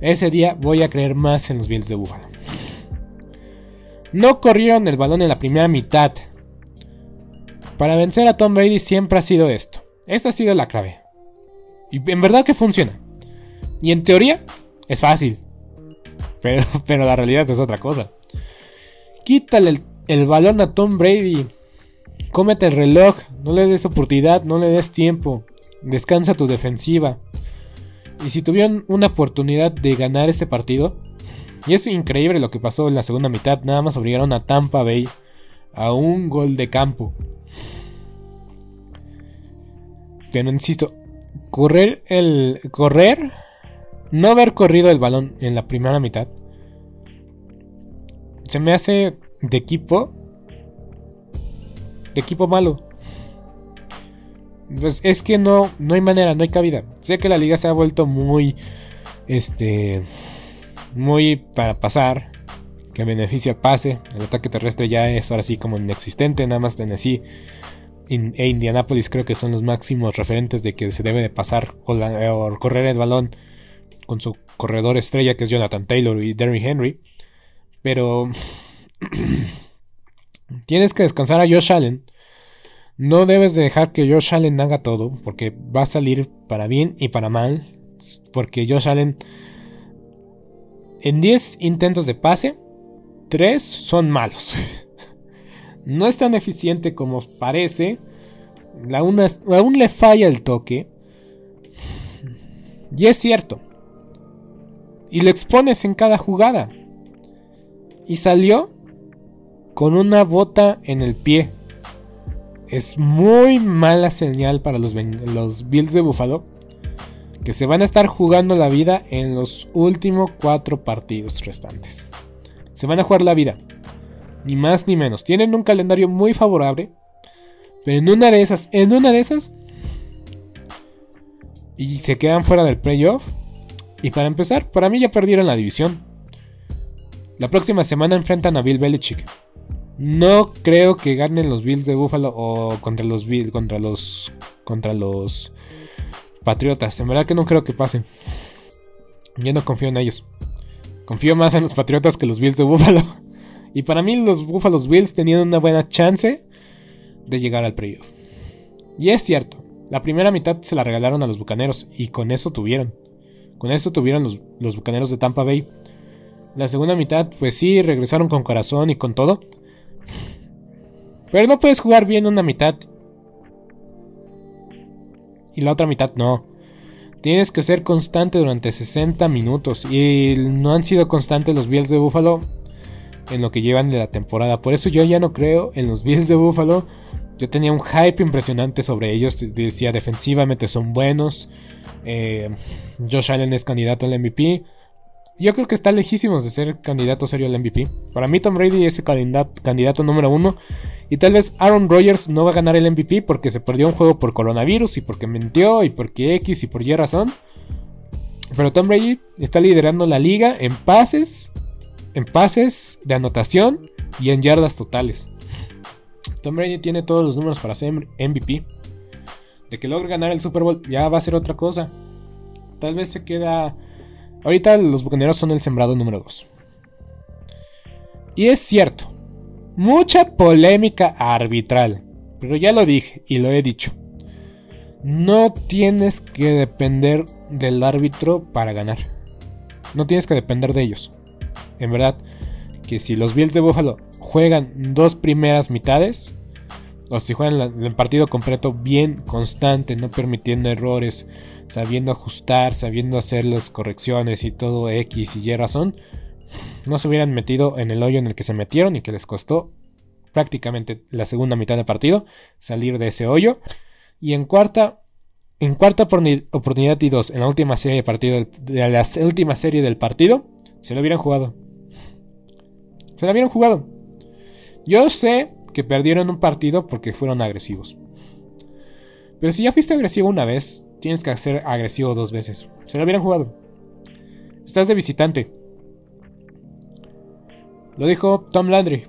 ese día voy a creer más en los Bills de Buffalo. No corrieron el balón en la primera mitad. Para vencer a Tom Brady siempre ha sido esto. Esta ha sido la clave. Y en verdad que funciona. Y en teoría es fácil. Pero, pero la realidad es otra cosa. Quítale el, el balón a Tom Brady. Cómete el reloj. No le des oportunidad. No le des tiempo. Descansa tu defensiva. Y si tuvieron una oportunidad de ganar este partido, y es increíble lo que pasó en la segunda mitad, nada más obligaron a Tampa Bay a un gol de campo. Pero insisto, correr el correr, no haber corrido el balón en la primera mitad, se me hace de equipo, de equipo malo. Pues es que no, no hay manera, no hay cabida. Sé que la liga se ha vuelto muy, este, muy para pasar, que beneficia pase. El ataque terrestre ya es ahora sí como inexistente, nada más Tennessee e Indianapolis creo que son los máximos referentes de que se debe de pasar o, la- o correr el balón con su corredor estrella que es Jonathan Taylor y Derrick Henry. Pero tienes que descansar a Josh Allen. No debes de dejar que Josh Allen haga todo, porque va a salir para bien y para mal. Porque Josh Allen, en 10 intentos de pase, 3 son malos. No es tan eficiente como parece. Una- aún le falla el toque. Y es cierto. Y lo expones en cada jugada. Y salió con una bota en el pie. Es muy mala señal para los, Bills de Buffalo. que se van a estar jugando la vida en los últimos cuatro partidos restantes. Se van a jugar la vida. Ni más ni menos. Tienen un calendario muy favorable. Pero en una de esas, en una de esas. Y se quedan fuera del playoff. Y para empezar, para mí ya perdieron la división. La próxima semana enfrentan a Bill Belichick. No creo que ganen los Bills de Buffalo o contra los Bills, contra los contra los Patriotas. En verdad que no creo que pasen. Yo no confío en ellos. Confío más en los Patriotas que los Bills de Buffalo. Y para mí los Buffalo Bills tenían una buena chance de llegar al playoff. Y es cierto, la primera mitad se la regalaron a los Bucaneros y con eso tuvieron. Con eso tuvieron los, los Bucaneros de Tampa Bay. La segunda mitad, pues sí, regresaron con corazón y con todo. Pero no puedes jugar bien una mitad y la otra mitad no. Tienes que ser constante durante 60 minutos y no han sido constantes los Bills de Buffalo en lo que llevan de la temporada. Por eso yo ya no creo en los Bills de Buffalo. Yo tenía un hype impresionante sobre ellos. Decía defensivamente son buenos. Eh, Josh Allen es candidato al MVP. Yo creo que está lejísimos de ser candidato serio al MVP. Para mí Tom Brady es el candidato, número uno. Y tal vez Aaron Rodgers no va a ganar el MVP porque se perdió un juego por coronavirus y porque mintió y porque X y por Y razón. Pero Tom Brady está liderando la liga en pases, en pases de anotación y en yardas totales. Tom Brady tiene todos los números para ser MVP. De que logre ganar el Super Bowl ya va a ser otra cosa. Tal vez se queda... Ahorita los Bucaneros son el sembrado número 2. Y es cierto, Mucha polémica arbitral. Pero ya lo dije y lo he dicho. No tienes que depender del árbitro para ganar. No tienes que depender de ellos. En verdad, que si los Bills de Buffalo juegan dos primeras mitades, o si juegan el partido completo bien constante, no permitiendo errores, sabiendo ajustar, sabiendo hacer las correcciones y todo X y Y razón, no se hubieran metido en el hoyo en el que se metieron y que les costó prácticamente la segunda mitad del partido salir de ese hoyo. Y en cuarta, en cuarta oportunidad y dos, en la última serie de partido de la última serie del partido, se lo hubieran jugado. Se lo hubieran jugado. Yo sé que perdieron un partido porque fueron agresivos. Pero si ya fuiste agresivo una vez, tienes que ser agresivo dos veces. Se lo hubieran jugado. Estás de visitante. Lo dijo Tom Landry.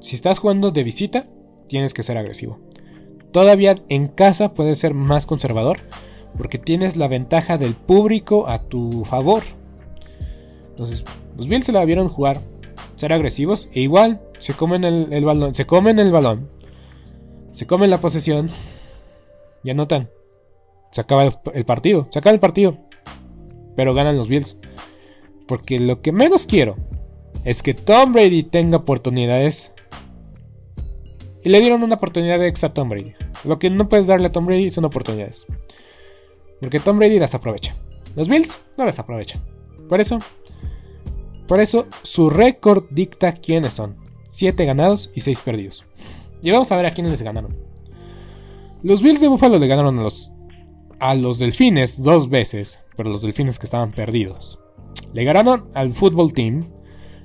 Si estás jugando de visita, tienes que ser agresivo. Todavía en casa puedes ser más conservador porque tienes la ventaja del público a tu favor. Entonces, los Bills se la vieron jugar, ser agresivos e igual se comen el, balón, se comen el balón, se comen la posesión y anotan. Se acaba el partido, se acaba el partido, pero ganan los Bills. Porque lo que menos quiero es que Tom Brady tenga oportunidades. Y le dieron una oportunidad extra a Tom Brady. Lo que no puedes darle a Tom Brady son oportunidades. Porque Tom Brady las aprovecha. Los Bills no las aprovechan. Por eso, por eso su récord dicta quiénes son. 7 ganados y 6 perdidos. Y vamos a ver a quiénes les ganaron. Los Bills de Buffalo le ganaron a los, a los Delfines dos veces, pero los Delfines que estaban perdidos. Le ganaron al Football Team,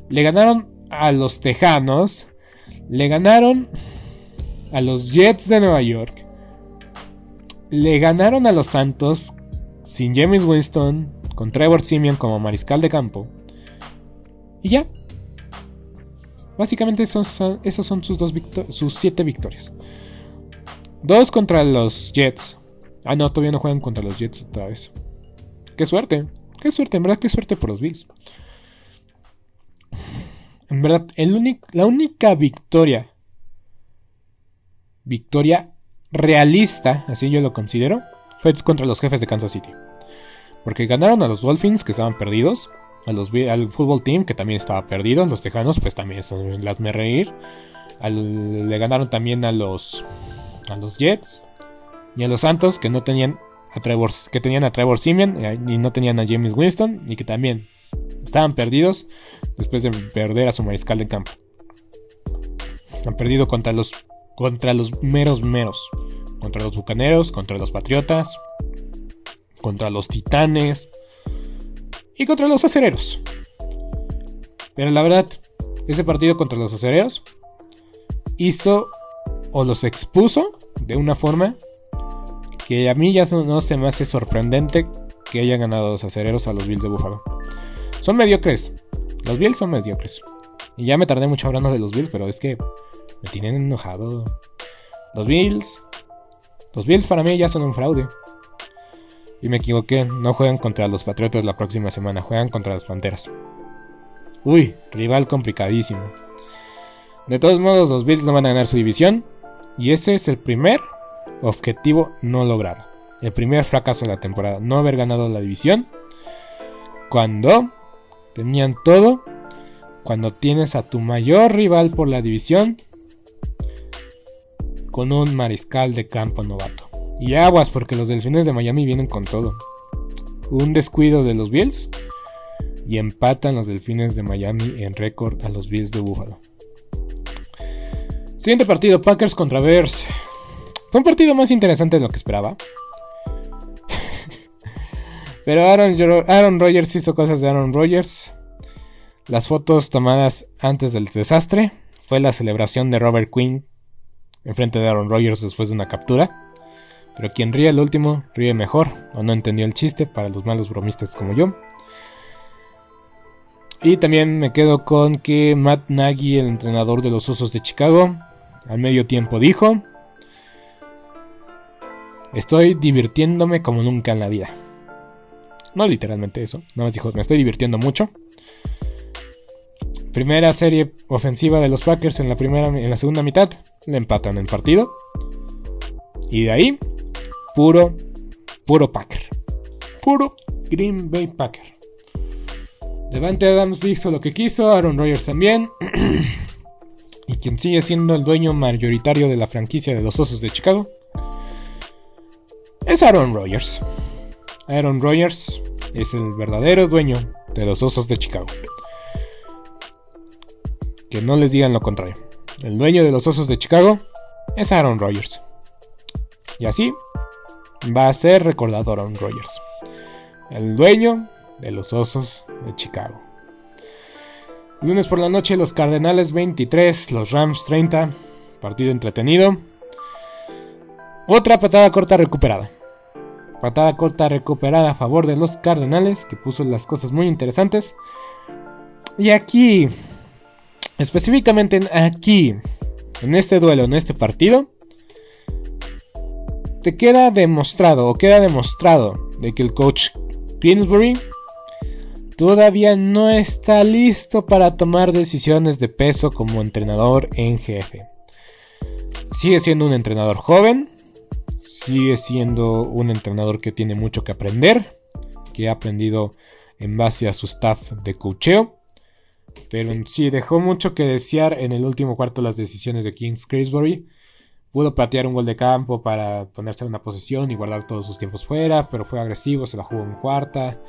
le ganaron a los Tejanos. Le ganaron a los Jets de Nueva York. Le ganaron a los Santos sin James Winston, con Trevor Simeon como mariscal de campo. Y ya. Básicamente esos son, son sus, dos sus siete victorias. Dos contra los Jets. Ah, no, todavía no juegan contra los Jets otra vez. Qué suerte. Qué suerte, en verdad, qué suerte por los Bills. En verdad, la única victoria, victoria realista, así yo lo considero, fue contra los jefes de Kansas City. Porque ganaron a los Dolphins, que estaban perdidos, a los, al fútbol team, que también estaba perdido, los Tejanos, pues también son las me reír. le ganaron también a los, a los Jets y a los Santos, que no tenían a Trevor, que tenían a Trevor Simeon eh, y no tenían a James Winston, y que también Estaban perdidos después de perder a su mariscal de campo. Han perdido contra los, contra los meros meros. Contra los bucaneros, contra los patriotas. contra los Titanes y contra los Acereros. Pero la verdad, ese partido contra los Acereros hizo o los expuso de una forma que a mí ya no se me hace sorprendente que hayan ganado los acereros a los Bills de Buffalo. Son mediocres. Los Bills son mediocres. Y ya me tardé mucho hablando de los Bills, pero es que me tienen enojado. Los Bills. Los Bills para mí ya son un fraude. Y me equivoqué, no juegan contra los Patriotas la próxima semana, juegan contra las Panteras. Uy, rival complicadísimo. De todos modos, los Bills no van a ganar su división. Y ese es el primer objetivo no logrado. El primer fracaso de la temporada, no haber ganado la división. Cuando tenían todo. Cuando tienes a tu mayor rival por la división. Con un mariscal de campo novato. Y aguas porque los delfines de Miami vienen con todo. Un descuido de los Bills. Y empatan los delfines de Miami en récord a los Bills de Buffalo. Siguiente partido, Packers contra Bears. Fue un partido más interesante de lo que esperaba. Pero Aaron, Aaron Rodgers hizo cosas de Aaron Rodgers. Las fotos tomadas antes del desastre fue la celebración de Robert Quinn enfrente de Aaron Rodgers después de una captura. Pero quien ríe el último ríe mejor o no entendió el chiste para los malos bromistas como yo. Y también me quedo con que Matt Nagy, el entrenador de los Osos de Chicago, al medio tiempo dijo, estoy divirtiéndome como nunca en la vida. No literalmente eso, nada más dijo, me estoy divirtiendo mucho. Primera serie ofensiva de los Packers en la, primera, en la segunda mitad, le empatan el partido. Y de ahí, puro, puro Packer. Puro Green Bay Packer. Devante Adams hizo lo que quiso, Aaron Rodgers también. y quien sigue siendo el dueño mayoritario de la franquicia de los Osos de Chicago es Aaron Rodgers. Aaron Rodgers es el verdadero dueño de los Osos de Chicago. Que no les digan lo contrario. El dueño de los Osos de Chicago es Aaron Rodgers. Y así va a ser recordado Aaron Rodgers. El dueño de los Osos de Chicago. Lunes por la noche los Cardenales 23, los Rams 30. Partido entretenido. Otra patada corta recuperada. Patada corta recuperada a favor de los Cardenales, que puso las cosas muy interesantes. Y aquí, específicamente aquí, en este duelo, en este partido, te queda demostrado o queda demostrado de que el coach Greensbury todavía no está listo para tomar decisiones de peso como entrenador en jefe. Sigue siendo un entrenador joven, sigue siendo un entrenador que tiene mucho que aprender, que ha aprendido en base a su staff de cocheo. Pero sí, dejó mucho que desear en el último cuarto las decisiones de Kings Crisbury. Pudo patear un gol de campo para ponerse en una posición y guardar todos sus tiempos fuera, pero fue agresivo, se la jugó en cuarta.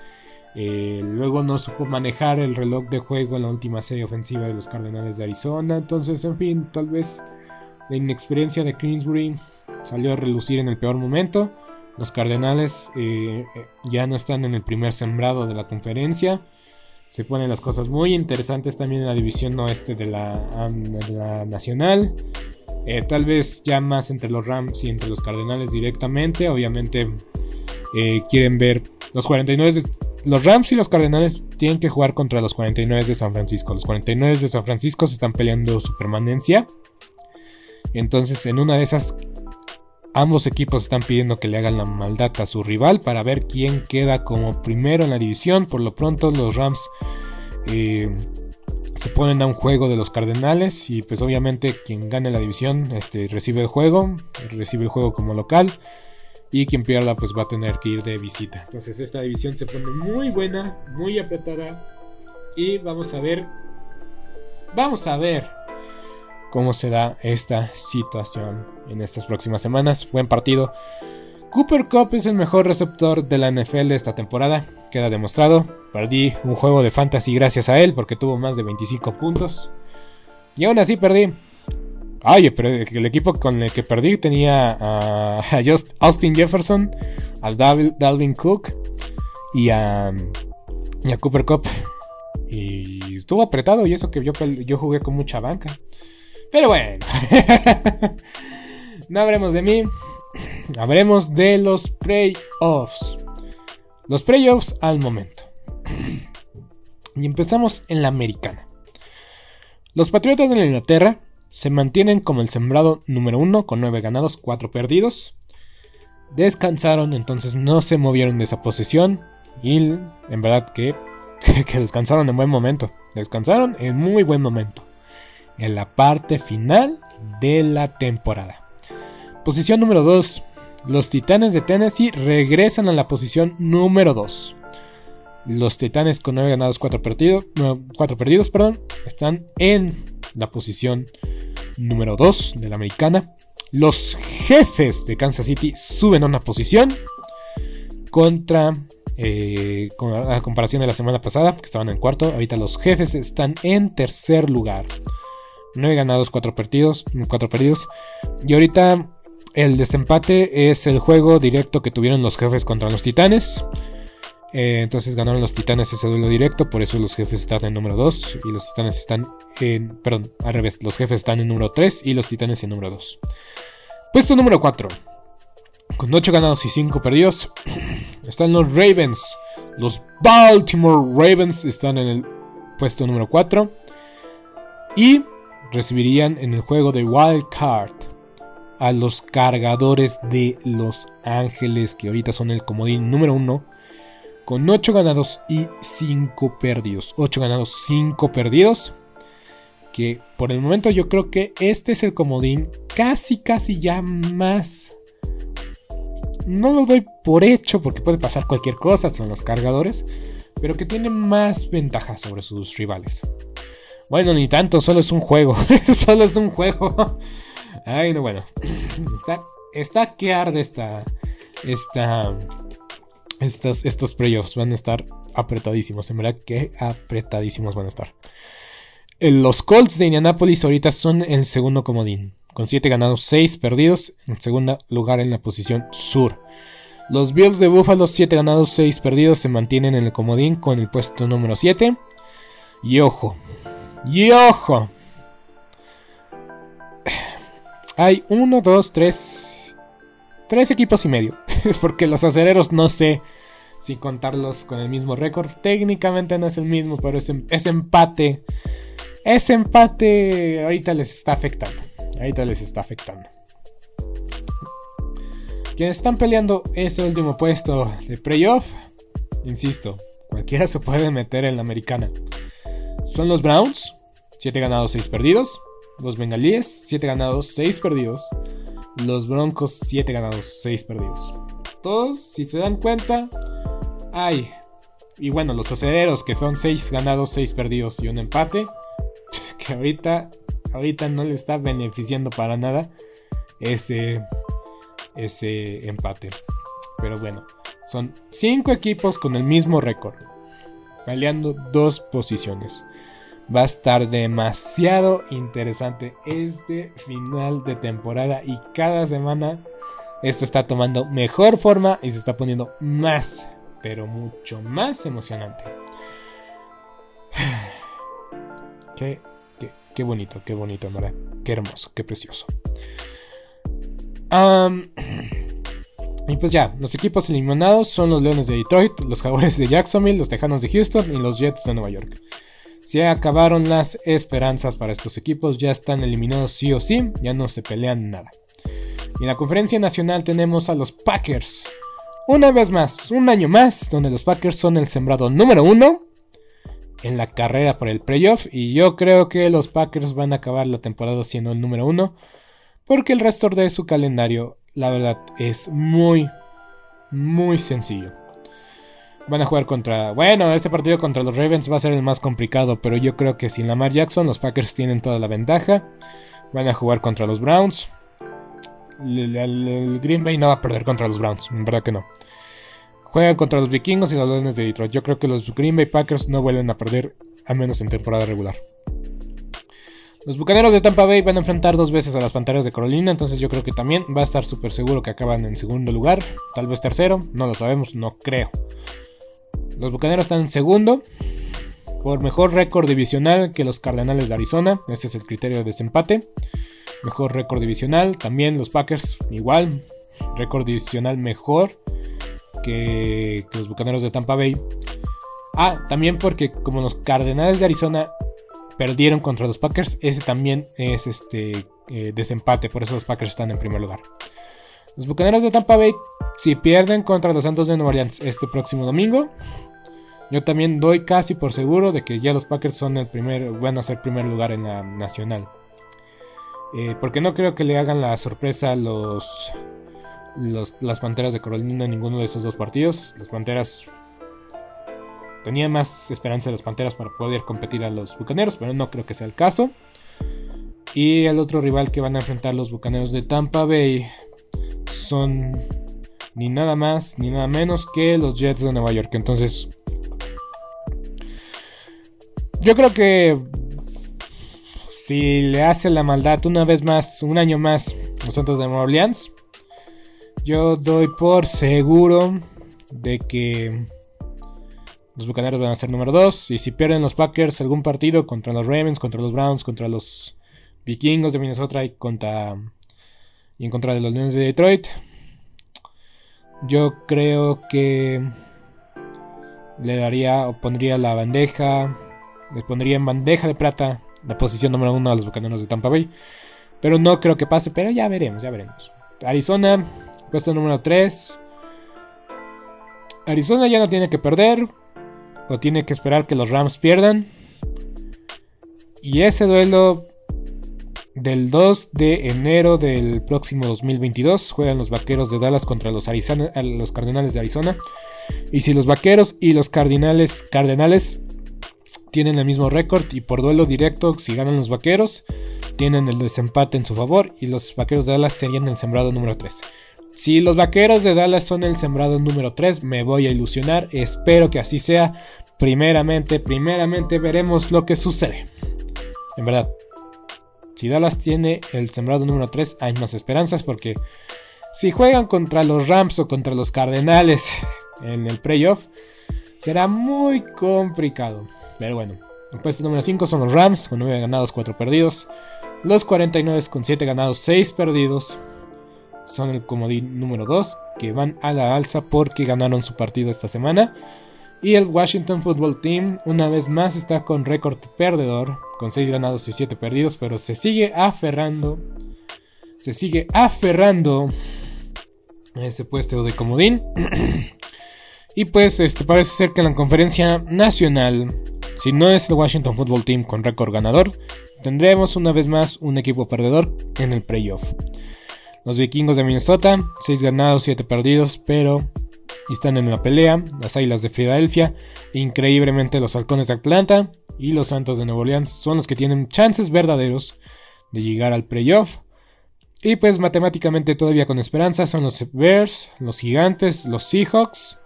Eh, luego no supo manejar el reloj de juego en la última serie ofensiva de los Cardenales de Arizona. Entonces, en fin, tal vez la inexperiencia de Kingsbury salió a relucir en el peor momento. Los Cardenales eh, eh, ya no están en el primer sembrado de la conferencia. Se ponen las cosas muy interesantes también en la división oeste de la, nacional. tal vez ya más entre los Rams y entre los Cardenales directamente. Obviamente quieren ver los 49 los Rams y los Cardenales tienen que jugar contra los 49 de San Francisco. Los 49 de San Francisco se están peleando su permanencia. Entonces, en una de esas, ambos equipos están pidiendo que le hagan la maldad a su rival para ver quién queda como primero en la división. Por lo pronto, los Rams eh, se ponen a un juego de los Cardenales y pues obviamente quien gane la división este, recibe el juego, recibe el juego como local. Y quien pierda pues va a tener que ir de visita. Entonces esta división se pone muy buena, muy apretada. Y vamos a ver. Vamos a ver cómo se da esta situación en estas próximas semanas. Buen partido. Cooper Cup es el mejor receptor de la NFL de esta temporada. Queda demostrado. Perdí un juego de fantasy gracias a él porque tuvo más de 25 puntos. Y aún así perdí. Ay, pero el equipo con el que perdí tenía a, Just Austin Jefferson, a Dalvin Cook y a, y a Cooper Cup. Y estuvo apretado y eso que yo, yo jugué con mucha banca. Pero bueno. no habremos de mí. Habremos de los playoffs. Los playoffs al momento. y empezamos en la americana. Los Patriotas de la Inglaterra se mantienen como el sembrado número uno con 9 ganados, 4 perdidos. Descansaron, entonces no se movieron de esa posición. Y en verdad que, que descansaron en buen momento. Descansaron en muy buen momento. En la parte final de la temporada. Posición número 2. Los Titanes de Tennessee regresan a la posición número 2. Los Titanes con 9 ganados, 4 perdidos, 4 perdidos perdón, están en la posición número 2 de la americana. Los jefes de Kansas City suben a una posición contra, eh, con, a comparación de la semana pasada, que estaban en cuarto. Ahorita los jefes están en tercer lugar. 9 ganados, 4 perdidos, 4 perdidos. Y ahorita el desempate es el juego directo que tuvieron los jefes contra los titanes. Eh, entonces ganaron los titanes ese duelo directo, por eso los jefes están en número 2 y los titanes están en... Perdón, al revés, los jefes están en número 3 y los titanes en número 2. Puesto número 4. Con 8 ganados y 5 perdidos están los Ravens. Los Baltimore Ravens están en el puesto número 4 y recibirían en el juego de Wild Card a los cargadores de Los Ángeles, que ahorita son el comodín número 1 con 8 ganados y 5 perdidos. 8 ganados, 5 perdidos. Que por el momento yo creo que este es el comodín casi, casi ya más... No lo doy por hecho porque puede pasar cualquier cosa, son los cargadores. Pero que tiene más ventaja sobre sus rivales. Bueno, ni tanto, solo es un juego. solo es un juego. Ay, no, bueno. Está, está que arde esta, esta, estos, estos playoffs van a estar apretadísimos. En verdad que apretadísimos van a estar. Los Colts de Indianapolis ahorita son el segundo comodín. Con 7 ganados, 6 perdidos. En segundo lugar en la posición sur. Los Bills de Buffalo, 7 ganados, 6 perdidos. Se mantienen en el comodín con el puesto número 7. Y ojo. Y ojo. Hay 1, 2, 3. 3 equipos y medio. porque los acereros no sé si contarlos con el mismo récord. Técnicamente no es el mismo, pero ese, em, empate. Ese empate ahorita les está afectando. Ahorita les está afectando. Quienes están peleando ese último puesto de playoff, insisto, cualquiera se puede meter en la americana. Son los Browns, 7 ganados, 6 perdidos. Los Bengalíes, 7 ganados, 6 perdidos. Los Broncos, 7 ganados, 6 perdidos todos, si se dan cuenta, hay. Y bueno, los acereros, que son 6 ganados, 6 perdidos y un empate. Que ahorita, no le está beneficiando para nada ese, ese empate. Pero bueno, son 5 equipos con el mismo récord. Peleando dos posiciones. Va a estar demasiado interesante este final de temporada y cada semana esto está tomando mejor forma y se está poniendo más, pero mucho más emocionante. Qué, qué, bonito, qué bonito, ¿verdad? Qué hermoso, qué precioso. y pues ya, los equipos eliminados son los Leones de Detroit, los Jaguares de Jacksonville, los Tejanos de Houston y los Jets de Nueva York. Se acabaron las esperanzas para estos equipos, ya están eliminados sí o sí, ya no se pelean nada. Y en la conferencia nacional tenemos a los Packers. Una vez más, un año más, donde los Packers son el sembrado número uno en la carrera por el playoff. Y yo creo que los Packers van a acabar la temporada siendo el número uno. Porque el resto de su calendario, la verdad, es muy, muy sencillo. Van a jugar contra. Bueno, este partido contra los Ravens va a ser el más complicado. Pero yo creo que sin Lamar Jackson, los Packers tienen toda la ventaja. Van a jugar contra los Browns el, Green Bay no va a perder contra los Browns, en verdad que no. Juegan contra los vikingos y los Leones de Detroit. Yo creo que los Green Bay Packers no vuelven a perder, a menos en temporada regular. Los Bucaneros de Tampa Bay van a enfrentar dos veces a las Panteras de Carolina, entonces yo creo que también va a estar súper seguro que acaban en segundo lugar, tal vez tercero, no lo sabemos, no creo. Los Bucaneros están en segundo, por mejor récord divisional que los Cardenales de Arizona, este es el criterio de desempate. Mejor récord divisional, también los Packers igual, récord divisional mejor que, que los Bucaneros de Tampa Bay. Ah, también porque como los Cardenales de Arizona perdieron contra los Packers, ese también es este eh, desempate, por eso los Packers están en primer lugar. Los Bucaneros de Tampa Bay, si pierden contra los Santos de Nueva Orleans este próximo domingo, yo también doy casi por seguro de que ya los Packers son el primer, van a ser primer lugar en la nacional. Eh, porque no creo que le hagan la sorpresa a los, los, las Panteras de Carolina en ninguno de esos dos partidos. Las Panteras Tenía más esperanza de las Panteras para poder competir a los Bucaneros, pero no creo que sea el caso. Y el otro rival que van a enfrentar los Bucaneros de Tampa Bay son ni nada más ni nada menos que los Jets de Nueva York. Entonces, yo creo que si le hace la maldad una vez más, un año más, los Santos de Nueva Orleans, yo doy por seguro de que los Bucaneros van a ser número 2. Y si pierden los Packers algún partido contra los Ravens, contra los Browns, contra los Vikingos de Minnesota y, contra, y en contra de los Lions de Detroit, yo creo que le daría o pondría la bandeja, le pondría en bandeja de plata la posición número 1 a los Bucaneros de Tampa Bay. Pero no creo que pase, pero ya veremos, ya veremos. Arizona, puesto número 3. Arizona ya no tiene que perder o tiene que esperar que los Rams pierdan. Y ese duelo del 2 de enero del próximo 2022 juegan los Vaqueros de Dallas contra los, los Cardenales de Arizona. Y si los Vaqueros y los Cardinales, Cardenales tienen el mismo récord y por duelo directo, si ganan los Vaqueros, tienen el desempate en su favor y los Vaqueros de Dallas serían el sembrado número 3. Si los vaqueros de Dallas son el sembrado número 3, me voy a ilusionar. Espero que así sea. Primeramente, primeramente veremos lo que sucede. En verdad, si Dallas tiene el sembrado número 3, hay más esperanzas porque si juegan contra los Rams o contra los Cardenales en el playoff, será muy complicado. Pero bueno, el puesto número 5 son los Rams con 9 ganados, 4 perdidos. Los 49 con 7 ganados, 6 perdidos son el comodín número 2, que van a la alza porque ganaron su partido esta semana. Y el Washington Football Team una vez más está con récord perdedor, con 6 ganados y 7 perdidos, pero se sigue aferrando, se sigue aferrando a ese puesto de comodín. y pues este, parece ser que en la conferencia nacional, si no es el Washington Football Team con récord ganador, tendremos una vez más un equipo perdedor en el playoff. Los vikingos de Minnesota, 6 ganados, 7 perdidos, pero están en la pelea. Las Águilas de Filadelfia, increíblemente los Halcones de Atlanta y los Santos de Nueva Orleans son los que tienen chances verdaderos de llegar al playoff. Y pues matemáticamente todavía con esperanza son los Bears, los Gigantes, los Seahawks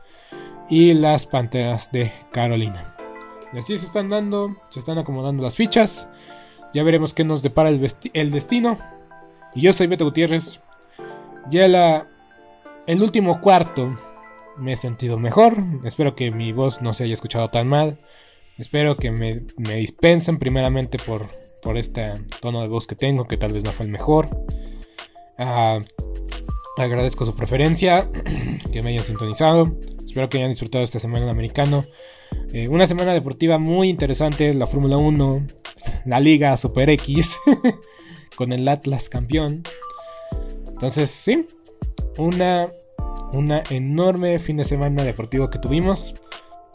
y las Panteras de Carolina. Y así se están dando, se están acomodando las fichas. Ya veremos qué nos depara el, el destino. Y yo soy Beto Gutiérrez. Ya la, el último cuarto me he sentido mejor. Espero que mi voz no se haya escuchado tan mal. Espero que me, dispensen primeramente por, por este tono de voz que tengo, que tal vez no fue el mejor. Ah, agradezco su preferencia, que me hayan sintonizado. Espero que hayan disfrutado esta semana en americano. Eh, una semana deportiva muy interesante, la Fórmula 1, la Liga Super X. con el Atlas campeón. Entonces, sí, una, una enorme fin de semana deportivo que tuvimos.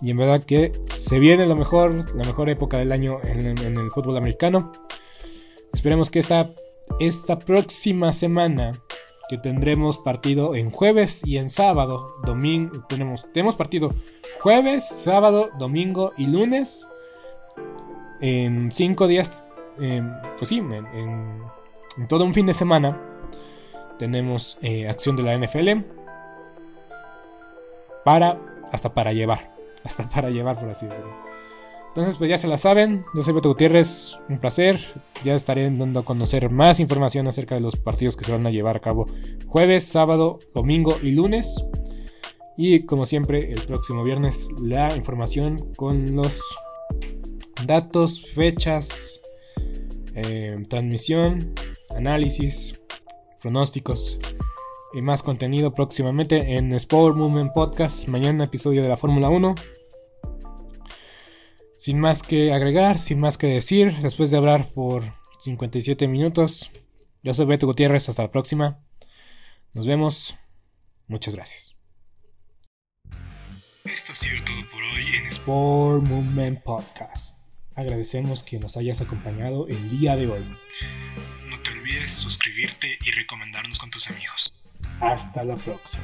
Y en verdad que se viene mejor, la mejor época del año en, el fútbol americano. Esperemos que esta, esta próxima semana que tendremos partido en jueves y en sábado, domingo, tenemos, tenemos partido jueves, sábado, domingo y lunes. En cinco días Em, pues sí, en, todo un fin de semana tenemos eh, acción de la NFL para, hasta para llevar, hasta para llevar, por así decirlo. Entonces, pues ya se la saben. Yo soy Beto Gutiérrez, un placer. Ya estaré dando a conocer más información acerca de los partidos que se van a llevar a cabo jueves, sábado, domingo y lunes. Y como siempre, el próximo viernes la información con los datos, fechas, eh, transmisión, análisis, pronósticos y más contenido próximamente en Sport Movement Podcast. Mañana episodio de la Fórmula 1. Sin más que agregar, sin más que decir, después de hablar por 57 minutos, yo soy Beto Gutiérrez, hasta la próxima. Nos vemos. Muchas gracias. Esto ha sido todo por hoy en Sport Movement Podcast. Agradecemos que nos hayas acompañado el día de hoy. Olvides suscribirte y recomendarnos con tus amigos. Hasta la próxima.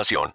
información.